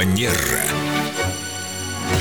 Венера.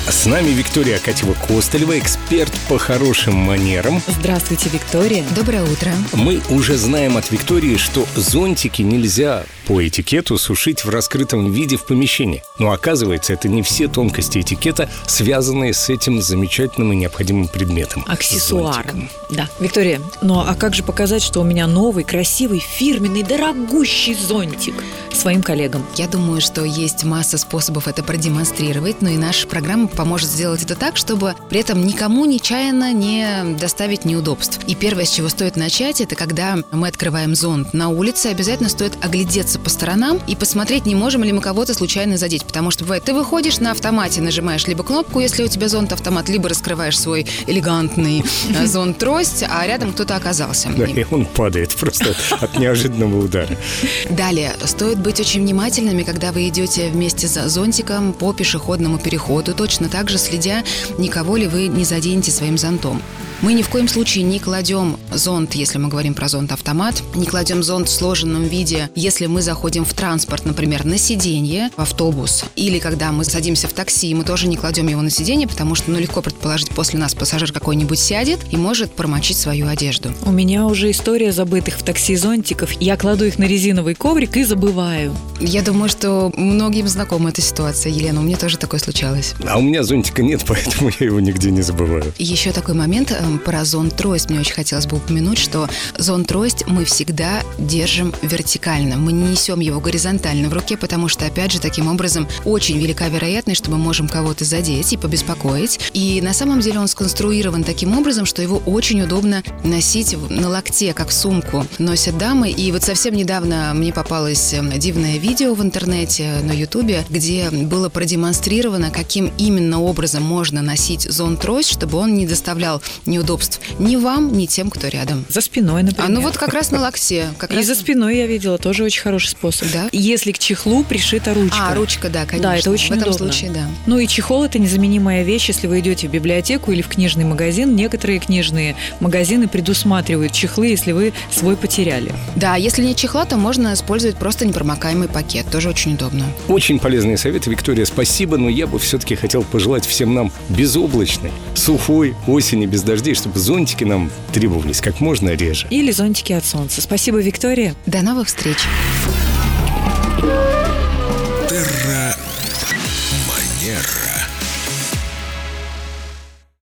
С нами Виктория Акатьева-Костылева, эксперт по хорошим манерам. Здравствуйте, Виктория. Доброе утро. Мы уже знаем от Виктории, что зонтики нельзя по этикету сушить в раскрытом виде в помещении. Но оказывается, это не все тонкости этикета, связанные с этим замечательным и необходимым предметом. Аксессуаром. Да. Виктория, ну а как же показать, что у меня новый, красивый, фирменный, дорогущий зонтик своим коллегам? Я думаю, что есть масса способов это продемонстрировать, но и наша программа поможет сделать это так, чтобы при этом никому нечаянно не доставить неудобств. И первое, с чего стоит начать, это когда мы открываем зонт на улице, обязательно стоит оглядеться по сторонам и посмотреть, не можем ли мы кого-то случайно задеть. Потому что бывает, ты выходишь на автомате, нажимаешь либо кнопку, если у тебя зонт-автомат, либо раскрываешь свой элегантный э, зонт-трость, а рядом кто-то оказался. Да, и он падает просто от неожиданного удара. Далее, стоит быть очень внимательными, когда вы идете вместе с зонтиком по пешеходному переходу, точно так же следя, никого ли вы не заденете своим зонтом. Мы ни в коем случае не кладем зонт, если мы говорим про зонт-автомат, не кладем зонт в сложенном виде, если мы заходим в транспорт, например, на сиденье, в автобус, или когда мы садимся в такси, мы тоже не кладем его на сиденье, потому что ну, легко предположить, после нас пассажир какой-нибудь сядет и может промочить свою одежду. У меня уже история забытых в такси зонтиков. Я кладу их на резиновый коврик и забываю. Я думаю, что многим знакома эта ситуация, Елена, у меня тоже такое случалось. А у меня зонтика нет, поэтому я его нигде не забываю. Еще такой момент эм, про зонт-трость. Мне очень хотелось бы упомянуть, что зонт-трость мы всегда держим вертикально. Мы не несем его горизонтально в руке, потому что, опять же, таким образом очень велика вероятность, что мы можем кого-то задеть и побеспокоить. И на самом деле он сконструирован таким образом, что его очень удобно носить на локте, как сумку носят дамы. И вот совсем недавно мне попалось эм, дивное видео в интернете, на ютубе, где было продемонстрировано, каким именно образом можно носить зонт-трость, чтобы он не доставлял неудобств ни вам, ни тем, кто рядом. За спиной, например. А ну вот как раз на локте. Как И раз за спиной я видела, тоже очень хороший способ. Да? Если к чехлу пришита ручка. А, ручка, да, конечно. Да, это очень В этом удобно. случае, да. Ну и чехол это незаменимая вещь, если вы идете в библиотеку или в книжный магазин. Некоторые книжные магазины предусматривают чехлы, если вы свой потеряли. Да, если нет чехла, то можно использовать просто непромокаемый пакет. Тоже очень удобно. Очень полезные советы, Виктория, спасибо, но я бы все-таки хотел пожелать всем нам безоблачной, сухой осени без дождей, чтобы зонтики нам требовались как можно реже. Или зонтики от солнца. Спасибо, Виктория. До новых встреч.